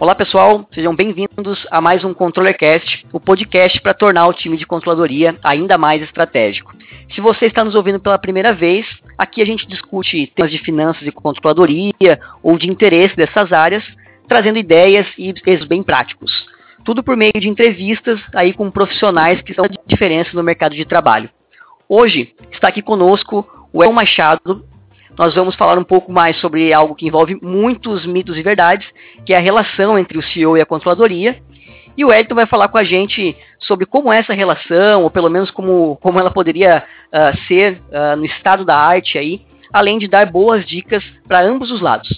Olá pessoal, sejam bem-vindos a mais um ControllerCast, o podcast para tornar o time de controladoria ainda mais estratégico. Se você está nos ouvindo pela primeira vez, aqui a gente discute temas de finanças e controladoria ou de interesse dessas áreas, trazendo ideias e exemplos bem práticos. Tudo por meio de entrevistas aí com profissionais que são de diferença no mercado de trabalho. Hoje está aqui conosco o El Machado, nós vamos falar um pouco mais sobre algo que envolve muitos mitos e verdades, que é a relação entre o CEO e a controladoria. E o Elton vai falar com a gente sobre como é essa relação, ou pelo menos como, como ela poderia uh, ser uh, no estado da arte aí, além de dar boas dicas para ambos os lados.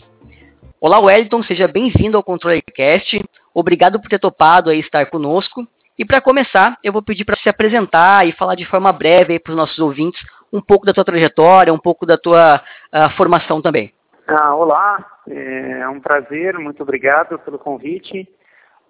Olá, Wellington, seja bem-vindo ao ControllerCast. Obrigado por ter topado aí estar conosco. E para começar, eu vou pedir para se apresentar e falar de forma breve para os nossos ouvintes um pouco da tua trajetória, um pouco da tua uh, formação também. Ah, olá, é um prazer, muito obrigado pelo convite.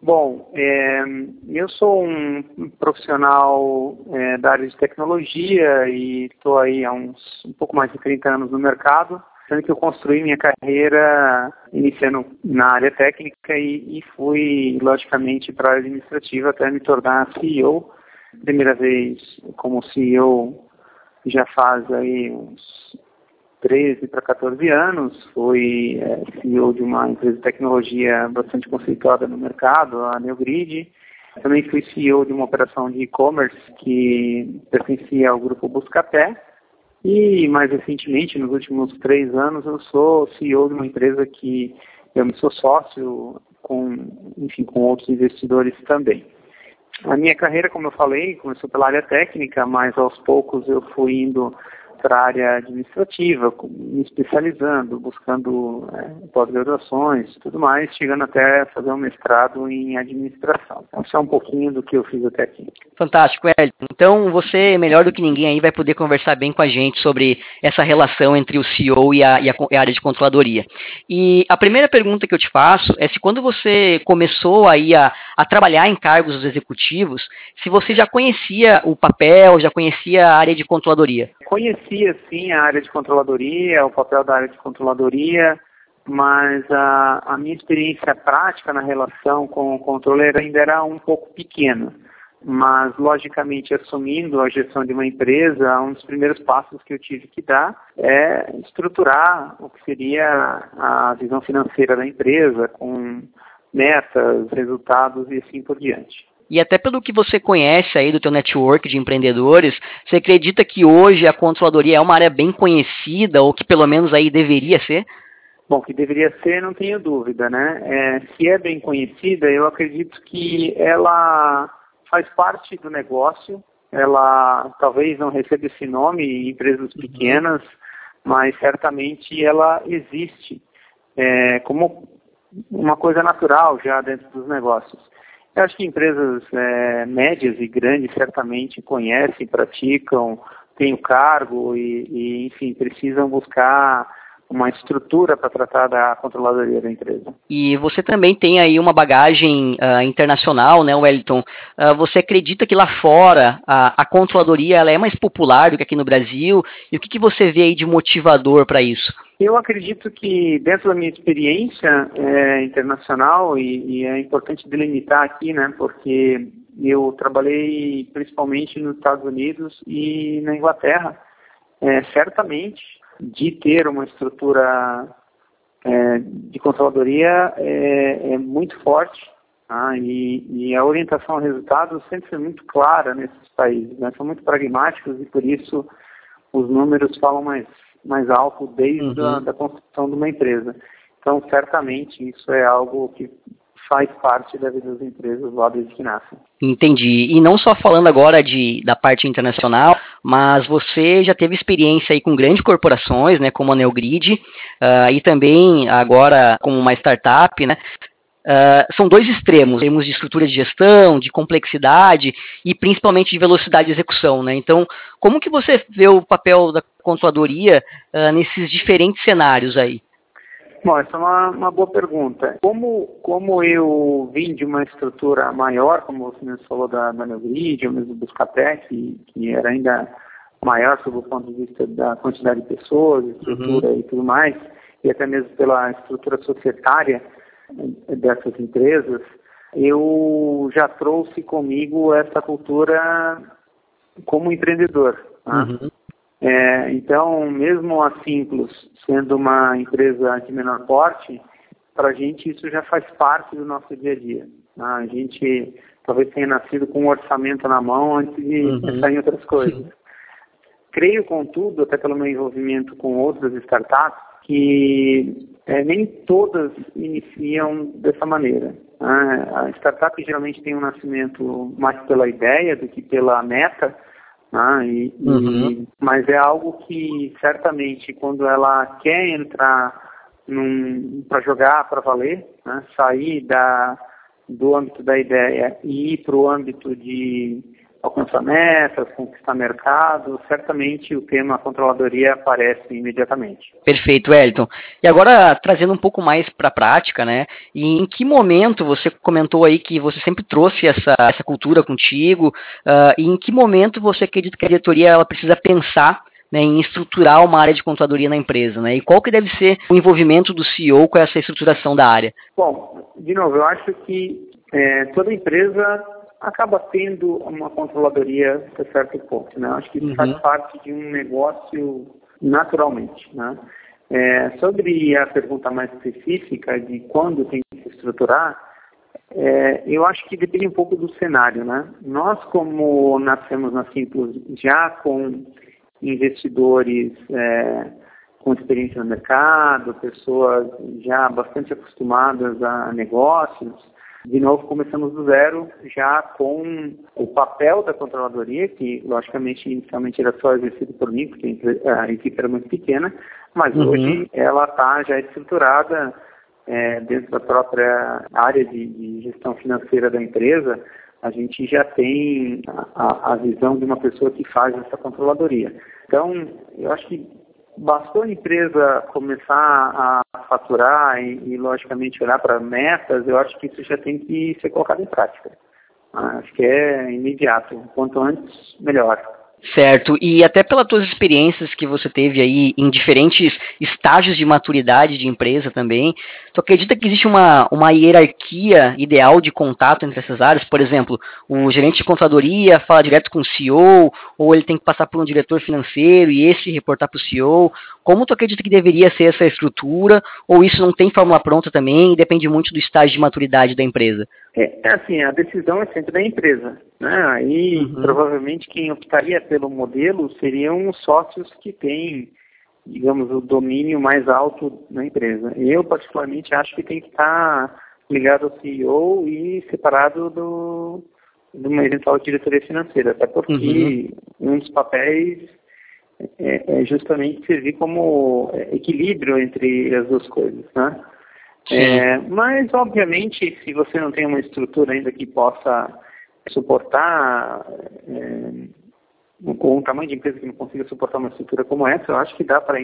Bom, é, eu sou um profissional é, da área de tecnologia e estou aí há uns um pouco mais de 30 anos no mercado sendo que eu construí minha carreira iniciando na área técnica e, e fui, logicamente, para a área administrativa até me tornar CEO. Primeira vez como CEO já faz aí uns 13 para 14 anos, fui é, CEO de uma empresa de tecnologia bastante conceituada no mercado, a Neogrid. Também fui CEO de uma operação de e-commerce que pertencia ao grupo Buscapé e mais recentemente, nos últimos três anos, eu sou CEO de uma empresa que eu me sou sócio com, enfim, com outros investidores também. A minha carreira, como eu falei, começou pela área técnica, mas aos poucos eu fui indo para a área administrativa, me especializando, buscando é, pós-graduações tudo mais, chegando até fazer um mestrado em administração. Então, isso é um pouquinho do que eu fiz até aqui. Fantástico, Elton. Então, você, melhor do que ninguém aí, vai poder conversar bem com a gente sobre essa relação entre o CEO e a, e a, a área de controladoria. E a primeira pergunta que eu te faço é se quando você começou aí a, a trabalhar em cargos executivos, se você já conhecia o papel, já conhecia a área de controladoria. Conheci conhecia sim a área de controladoria, o papel da área de controladoria, mas a, a minha experiência prática na relação com o controller ainda era um pouco pequena. Mas, logicamente, assumindo a gestão de uma empresa, um dos primeiros passos que eu tive que dar é estruturar o que seria a visão financeira da empresa, com metas, resultados e assim por diante. E até pelo que você conhece aí do teu network de empreendedores, você acredita que hoje a controladoria é uma área bem conhecida ou que pelo menos aí deveria ser? Bom, que deveria ser, não tenho dúvida, né? É, se é bem conhecida, eu acredito que ela faz parte do negócio. Ela talvez não receba esse nome em empresas uhum. pequenas, mas certamente ela existe é, como uma coisa natural já dentro dos negócios. Eu acho que empresas é, médias e grandes certamente conhecem, praticam, têm o cargo e, e enfim, precisam buscar uma estrutura para tratar da controladoria da empresa. E você também tem aí uma bagagem uh, internacional, né, Wellington? Uh, você acredita que lá fora a, a controladoria ela é mais popular do que aqui no Brasil? E o que, que você vê aí de motivador para isso? Eu acredito que dentro da minha experiência é, internacional, e, e, é importante delimitar aqui, né, porque eu trabalhei principalmente nos Estados Unidos e na Inglaterra, é, certamente de ter uma estrutura é, de controladoria é, é muito forte tá? e, e, a orientação ao resultado sempre foi muito clara nesses países, né? são muito pragmáticos e por isso os números falam mais, mais alto desde uhum. a da construção de uma empresa. Então, certamente, isso é algo que faz parte da vida das empresas lá desde que nascem. Entendi. E não só falando agora de, da parte internacional, mas você já teve experiência aí com grandes corporações, né, como a Neogrid, uh, e também agora como uma startup, né? Uh, são dois extremos, termos de estrutura de gestão, de complexidade e principalmente de velocidade de execução, né? Então, como que você vê o papel da controladoria uh, nesses diferentes cenários aí? Bom, essa é uma, uma, boa pergunta. Como, como eu vim de uma estrutura maior, como você mesmo falou da, da Neogrid, ou mesmo do Buscapé, que, que era ainda maior sob o ponto de vista da quantidade de pessoas, estrutura uhum. e tudo mais, e até mesmo pela estrutura societária, dessas empresas, eu já trouxe comigo essa cultura como empreendedor. Tá? Uhum. É, então, mesmo a Simplos sendo uma empresa de menor porte, para a gente isso já faz parte do nosso dia a dia. Tá? A gente talvez tenha nascido com um orçamento na mão antes de uhum. pensar em outras coisas. Creio, contudo, até pelo meu envolvimento com outras startups, que é, nem todas iniciam dessa maneira. Né? A startup geralmente tem um nascimento mais pela ideia do que pela meta, né? e, uhum. e, mas é algo que certamente quando ela quer entrar para jogar para valer, né? sair da, do âmbito da ideia e ir para o âmbito de alcançar metas, conquistar mercado, certamente o tema controladoria aparece imediatamente. Perfeito, Wellington. E agora, trazendo um pouco mais para a prática, né? E em que momento você comentou aí que você sempre trouxe essa, essa cultura contigo, uh, e em que momento você acredita que a diretoria ela precisa pensar né, em estruturar uma área de contadoria na empresa, né? E qual que deve ser o envolvimento do CEO com essa estruturação da área? Bom, de novo, eu acho que é, toda empresa acaba tendo uma controladoria até certo ponto, né? Acho que isso uhum. faz parte de um negócio naturalmente, né? É, sobre a pergunta mais específica de quando tem que se estruturar, é, eu acho que depende um pouco do cenário, né? Nós, como nascemos na Simples já com investidores é, com experiência no mercado, pessoas já bastante acostumadas a negócios, de novo, começamos do zero, já com o papel da controladoria, que logicamente inicialmente era só exercido por mim, porque a equipe era muito pequena, mas uhum. hoje ela está já estruturada é, dentro da própria área de, de, gestão financeira da empresa, a gente já tem a, a visão de uma pessoa que faz essa controladoria. Então, eu acho que bastou a empresa começar a faturar e, e logicamente, olhar para metas, eu acho que isso já tem que ser colocado em prática. Acho que é imediato. Quanto antes, melhor. Certo, e até pelas tuas experiências que você teve aí em diferentes estágios de maturidade de empresa também, tu acredita que existe uma, uma hierarquia ideal de contato entre essas áreas? Por exemplo, o gerente de contadoria fala direto com o CEO, ou ele tem que passar por um diretor financeiro e esse reportar para o CEO? Como tu acredita que deveria ser essa estrutura, ou isso não tem fórmula pronta também depende muito do estágio de maturidade da empresa? É, é assim, a decisão é sempre da empresa. Né? Aí, uhum. provavelmente, quem optaria pelo modelo seriam os sócios que têm, digamos, o domínio mais alto na empresa. Eu, particularmente, acho que tem que estar ligado ao CEO e separado do, de uma eventual diretoria financeira, até porque uhum. um dos papéis é, é, justamente servir como equilíbrio entre as duas coisas, né? É, mas, obviamente, se você não tem uma estrutura ainda que possa suportar, é, com um tamanho de empresa que não consiga suportar uma estrutura como essa, eu acho que dá para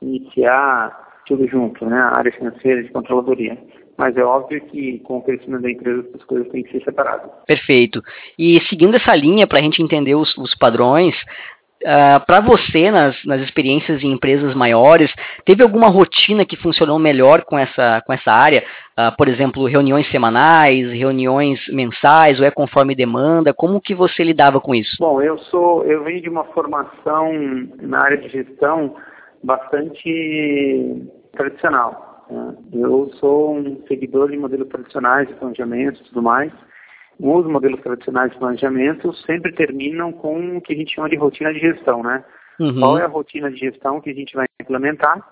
iniciar tudo junto, né? A área financeira de controladoria. Mas é óbvio que com o crescimento da empresa as coisas têm que ser separadas. Perfeito. E seguindo essa linha, para a gente entender os, os padrões, Uh, ah, para você, nas, nas experiências em empresas maiores, teve alguma rotina que funcionou melhor com essa, com essa área? Uh, por exemplo, reuniões semanais, reuniões mensais, ou é conforme demanda? Como que você lidava com isso? Bom, eu sou, eu venho de uma formação na área de gestão bastante tradicional. Né? Eu sou um seguidor de modelos tradicionais de planejamento e tudo mais os modelos tradicionais de planejamento sempre terminam com o que a gente chama de rotina de gestão, né? Uhum. Qual é a rotina de gestão que a gente vai implementar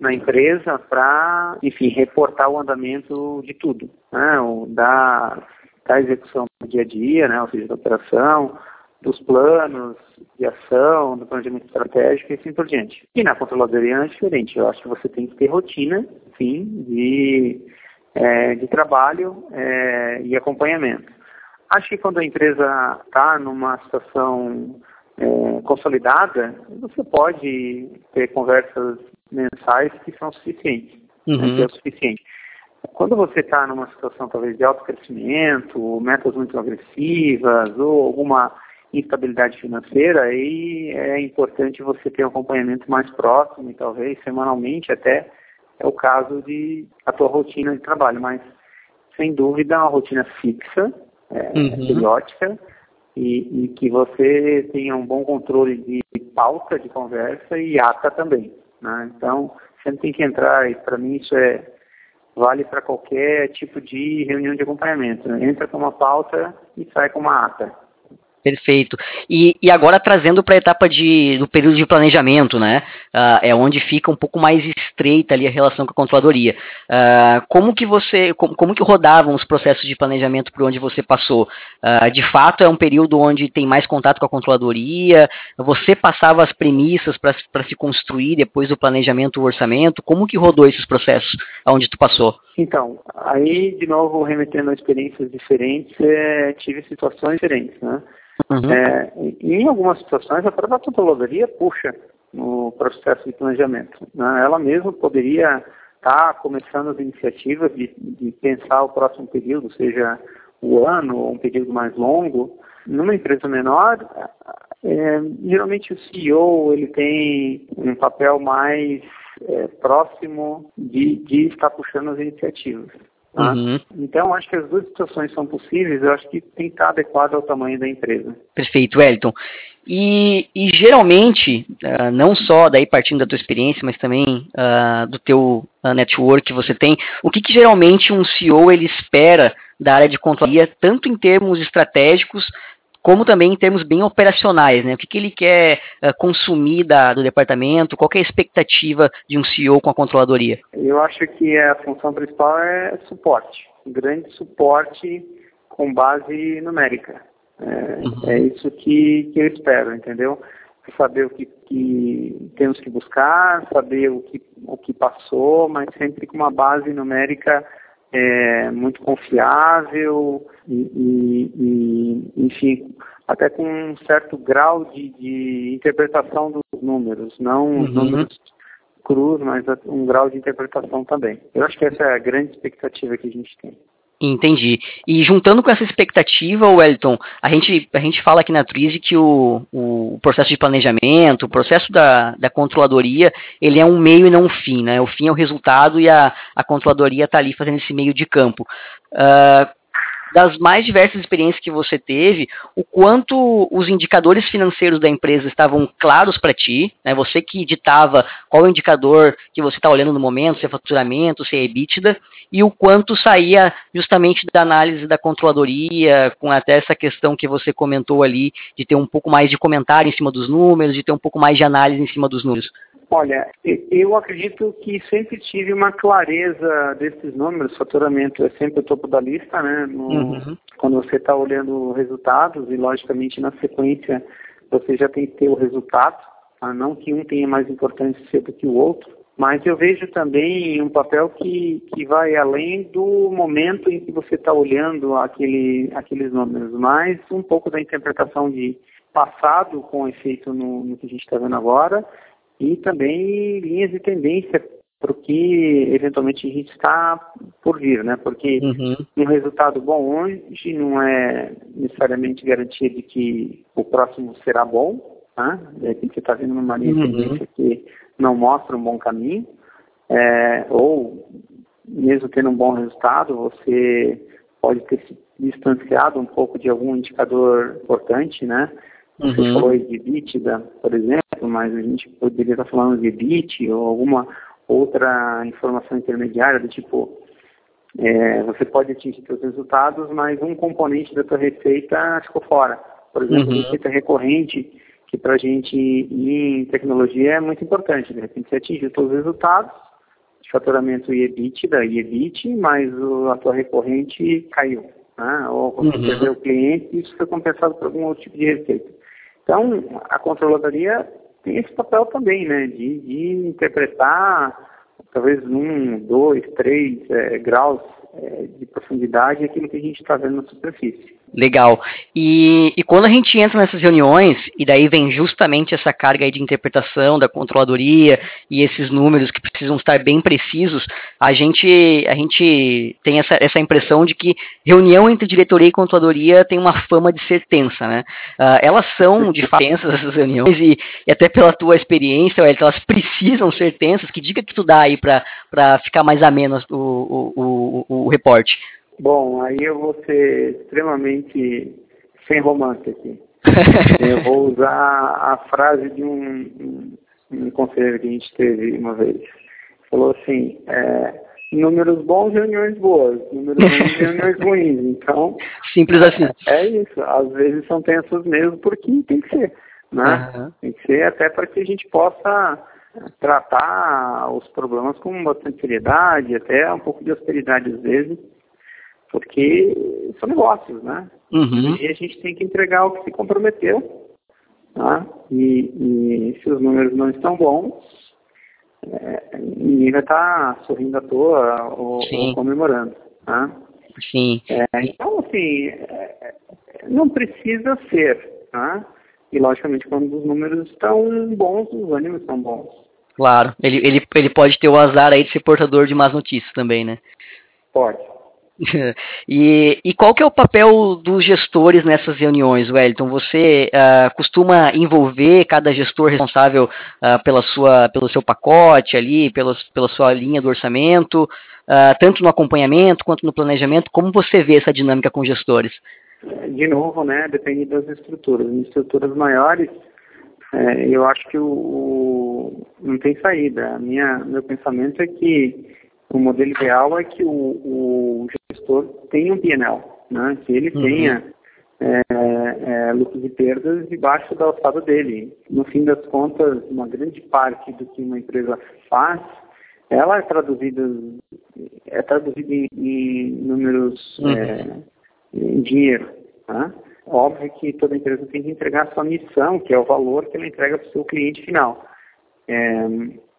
na empresa para, enfim, reportar o andamento de tudo, né? O da, da execução do dia a dia, né? Ou seja, da operação, dos planos de ação, do planejamento estratégico e assim por diante. E na controladoria é diferente. Eu acho que você tem que ter rotina, sim, de, é, de trabalho é, e acompanhamento. Acho que quando a empresa está numa situação é, consolidada, você pode ter conversas mensais que são suficientes. Né, uhum. Né, é o suficiente. Quando você está numa situação talvez de alto crescimento, metas muito agressivas ou alguma instabilidade financeira, aí é importante você ter um acompanhamento mais próximo e talvez semanalmente até é o caso de a tua rotina de trabalho, mas sem dúvida uma rotina fixa, é, uhum. e, e, que você tenha um bom controle de pauta de conversa e ata também. Né? Então, sempre tem que entrar, e para mim isso é vale para qualquer tipo de reunião de acompanhamento. Né? Entra com uma pauta e sai com uma ata. Perfeito. E, e agora trazendo para a etapa de, do período de planejamento, né? Uh, é onde fica um pouco mais estreita ali a relação com a controladoria. Uh, como que você, como, como, que rodavam os processos de planejamento por onde você passou? Uh, de fato, é um período onde tem mais contato com a controladoria? Você passava as premissas para se construir depois do planejamento, o orçamento? Como que rodou esses processos onde tu passou? Então, aí de novo remetendo a experiências diferentes, é, tive situações diferentes, né? Uhum. É, em algumas situações, a própria controladoria puxa no processo de planejamento. Né? Ela mesma poderia estar tá começando as iniciativas de, de, pensar o próximo período, seja o ano ou um período mais longo. Numa empresa menor, é, geralmente o CEO ele tem um papel mais é, próximo de, de estar puxando as iniciativas. Tá? Uhum. Então, acho que as duas situações são possíveis, eu acho que tem que estar adequado ao tamanho da empresa. Perfeito, Wellington. E, e geralmente, uh, não só daí partindo da tua experiência, mas também uh, do teu uh, network que você tem, o que, que geralmente um CEO ele espera da área de controladoria, tanto em termos estratégicos, como também em termos bem operacionais, né? O que, que ele quer uh, consumir da, do departamento, qual é a expectativa de um CEO com a controladoria? Eu acho que a função principal é suporte, um grande suporte com base numérica. É, uhum. é isso que, que eu espero, entendeu? Saber o que, que temos que buscar, saber o que, o que passou, mas sempre com uma base numérica é, muito confiável e, e, e, enfim, até com um certo grau de, de interpretação dos números, não uhum. os números crus, mas um grau de interpretação também. Eu acho que essa é a grande expectativa que a gente tem. Entendi. E juntando com essa expectativa, Wellington, a gente, a gente fala aqui na Trize que o, o processo de planejamento, o processo da, da controladoria, ele é um meio e não um fim, né? O fim é o resultado e a, a controladoria está ali fazendo esse meio de campo. Uh, das mais diversas experiências que você teve, o quanto os indicadores financeiros da empresa estavam claros para ti, né? você que ditava qual é o indicador que você está olhando no momento, se é faturamento, se é EBITDA, e o quanto saía justamente da análise da controladoria, com até essa questão que você comentou ali, de ter um pouco mais de comentário em cima dos números, de ter um pouco mais de análise em cima dos números. Olha, eu acredito que sempre tive uma clareza desses números, faturamento é sempre o topo da lista, né? No, uhum. Quando você está olhando resultados e, logicamente, na sequência, você já tem que ter o resultado, tá? não que um tenha mais importância do que o outro, mas eu vejo também um papel que, que vai além do momento em que você está olhando aquele, aqueles números, mas um pouco da interpretação de passado com efeito no, no que a gente está vendo agora e também linhas de tendência para o que eventualmente a gente está por vir, né? Porque uhum. um resultado bom hoje não é necessariamente garantia de que o próximo será bom, né? De repente você está vendo uma linha de uhum. tendência que não mostra um bom caminho, é, ou mesmo tendo um bom resultado, você pode ter se distanciado um pouco de algum indicador importante, né? Você uhum. falou de EBITDA, por exemplo, mas a gente poderia estar falando de EBIT ou alguma outra informação intermediária do tipo, é, você pode atingir seus resultados, mas um componente da sua receita ficou fora. Por exemplo, uhum. receita recorrente, que para a gente em tecnologia é muito importante. De repente você atingiu todos os resultados, de faturamento e EBITDA e EBIT, mas o, a sua recorrente caiu. Né? Ou você uhum. perdeu o cliente e isso foi compensado por algum outro tipo de receita. Então, a controladoria tem esse papel também, né, de, de interpretar talvez um, dois, três é, graus é, de profundidade aquilo que a gente está vendo na superfície. Legal. E, e, quando a gente entra nessas reuniões, e daí vem justamente essa carga de interpretação da controladoria e esses números que precisam estar bem precisos, a gente, a gente tem essa, essa impressão de que reunião entre diretoria e controladoria tem uma fama de ser tensa, né? Uh, elas são, de fato, tensas essas reuniões, e, e até pela tua experiência, elas precisam ser tensas. Que dica que tu dá aí para ficar mais ameno o, o, o, o reporte? Bom, aí eu vou ser extremamente sem romance aqui. eu vou usar a frase de um, um, um, conselheiro que a gente teve uma vez. Falou assim, é, números bons, reuniões boas, números ruins, reuniões ruins. Então, simples assim. É, isso. Às vezes são tensos mesmo porque tem que ser, né? Uhum. Tem que ser até para que a gente possa tratar os problemas com bastante seriedade, até um pouco de austeridade às vezes porque são negócios, né? Uhum. E a gente tem que entregar o que se comprometeu, tá? e, e se os números não estão bons, é, ninguém vai estar tá sorrindo à toa ou, ou comemorando, tá? Sim. É, então, assim, é, não precisa ser, tá? E, logicamente, quando os números estão bons, os ânimos estão bons. Claro, ele, ele, ele pode ter o azar aí de ser portador de más notícias também, né? Pode. e, e, qual que é o papel dos gestores nessas reuniões, Wellington? Você uh, costuma envolver cada gestor responsável uh, pela sua, pelo seu pacote ali, pela sua linha do orçamento, uh, tanto no acompanhamento quanto no planejamento? Como você vê essa dinâmica com gestores? De novo, né, depende das estruturas. Em estruturas maiores, é, eu acho que o, o, não tem saída. A minha, meu pensamento é que o modelo ideal é que o, o gestor tenha um PNL, né? que ele uhum. tenha é, é, lucros e perdas debaixo da alçada dele. No fim das contas, uma grande parte do que uma empresa faz, ela é traduzida, é traduzida em, em números, uhum. é, em dinheiro. Né? Óbvio que toda empresa tem que entregar a sua missão, que é o valor que ela entrega para o seu cliente final. É,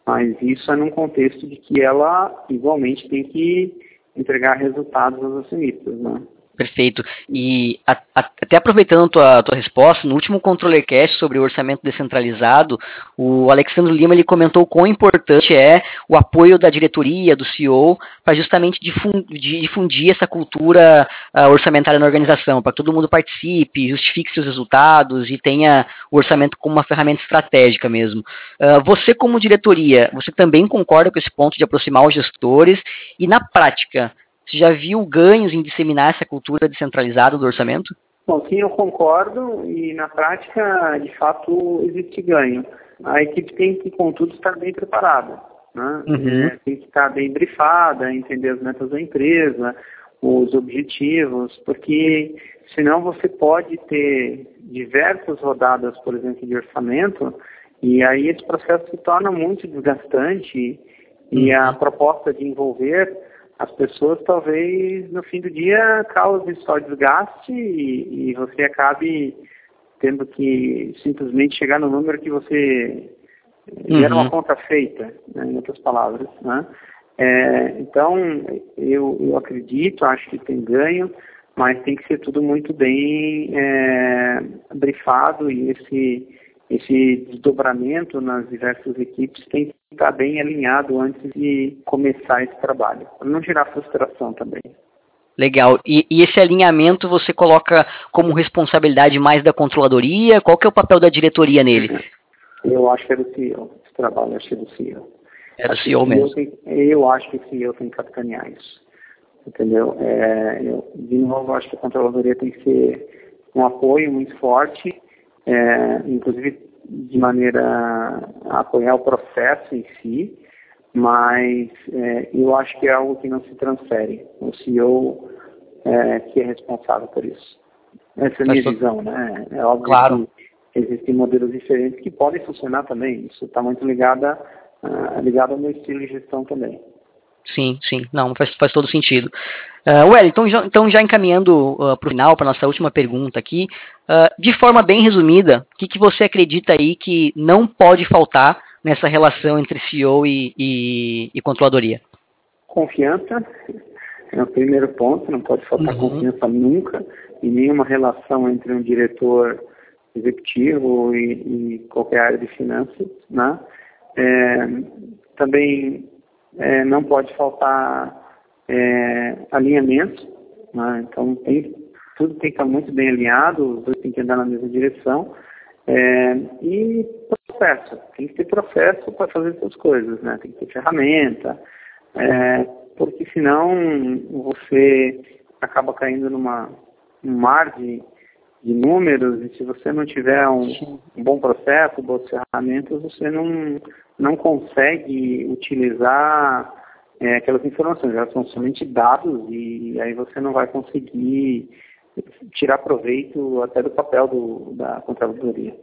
mas isso é num contexto de que ela igualmente tem que entregar resultados aos acionistas, né? Perfeito. E a, a, até aproveitando a tua, tua resposta, no último Controller Cast sobre o orçamento descentralizado, o Alexandre Lima ele comentou quão importante é o apoio da diretoria, do CEO, para justamente difundir, difundir, essa cultura uh, orçamentária na organização, para que todo mundo participe, justifique seus resultados e tenha o orçamento como uma ferramenta estratégica mesmo. Uh, você, como diretoria, você também concorda com esse ponto de aproximar os gestores e, na prática, você já viu ganhos em disseminar essa cultura descentralizada do orçamento? Bom, sim, eu concordo e na prática, de fato, existe ganho. A equipe tem que, contudo, estar bem preparada. Né? Uhum. É, tem que estar bem brifada, entender as metas da empresa, os objetivos, porque senão você pode ter diversas rodadas, por exemplo, de orçamento, e aí esse processo se torna muito desgastante e a uhum. proposta de envolver as pessoas talvez no fim do dia cause só desgaste e, e você acabe tendo que simplesmente chegar no número que você uhum. era uma conta feita, né, em outras palavras. Né? É, então, eu, eu acredito, acho que tem ganho, mas tem que ser tudo muito bem é, brifado e esse esse desdobramento nas diversas equipes tem que estar bem alinhado antes de começar esse trabalho, para não gerar frustração também. Legal. E, e, esse alinhamento você coloca como responsabilidade mais da controladoria? Qual que é o papel da diretoria nele? Eu acho que é do CEO. Esse trabalho acho que é do CEO. É do CEO mesmo. Tem, eu acho que o CEO tem que capitanear isso. Entendeu? É, eu, de novo, acho que a controladoria tem que ser um apoio muito forte é, inclusive de maneira apoiar o processo em si, mas é, eu acho que é algo que não se transfere. O CEO é, que é responsável por isso. Essa é a minha visão, né? É óbvio claro. que existem modelos diferentes que podem funcionar também. Isso está muito ligado, uh, ligado ao meu estilo de gestão também. Sim, sim, não, faz, faz todo sentido. Uh, well, então, já, então já encaminhando uh, para o final, para nossa última pergunta aqui, uh, de forma bem resumida, o que, que você acredita aí que não pode faltar nessa relação entre CEO e, e, e controladoria? Confiança, é o primeiro ponto, não pode faltar uhum. confiança nunca em nenhuma relação entre um diretor executivo e, e qualquer área de finanças, né? É, também é, não pode faltar é, alinhamento, né? então tem, tudo tem que estar muito bem alinhado, os dois têm que andar na mesma direção, é, e processo, tem que ter processo para fazer essas coisas, né? tem que ter ferramenta, é, porque senão você acaba caindo numa, num mar de de números e se você não tiver um, um, bom processo, boas ferramentas, você não, não consegue utilizar é, aquelas informações, elas são somente dados e aí você não vai conseguir tirar proveito até do papel do, da controladoria.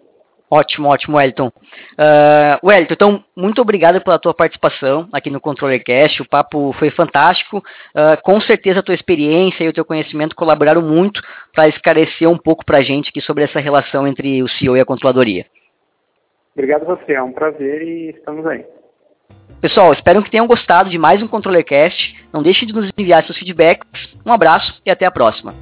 Ótimo, ótimo, Wellington. Uh, Wellington, então, muito obrigado pela tua participação aqui no ControllerCast. O papo foi fantástico. Uh, com certeza a tua experiência e o teu conhecimento colaboraram muito para esclarecer um pouco para a gente aqui sobre essa relação entre o CEO e a controladoria. Obrigado a você, é um prazer e estamos aí. Pessoal, espero que tenham gostado de mais um ControllerCast. Não deixe de nos enviar seus feedbacks. Um abraço e até a próxima.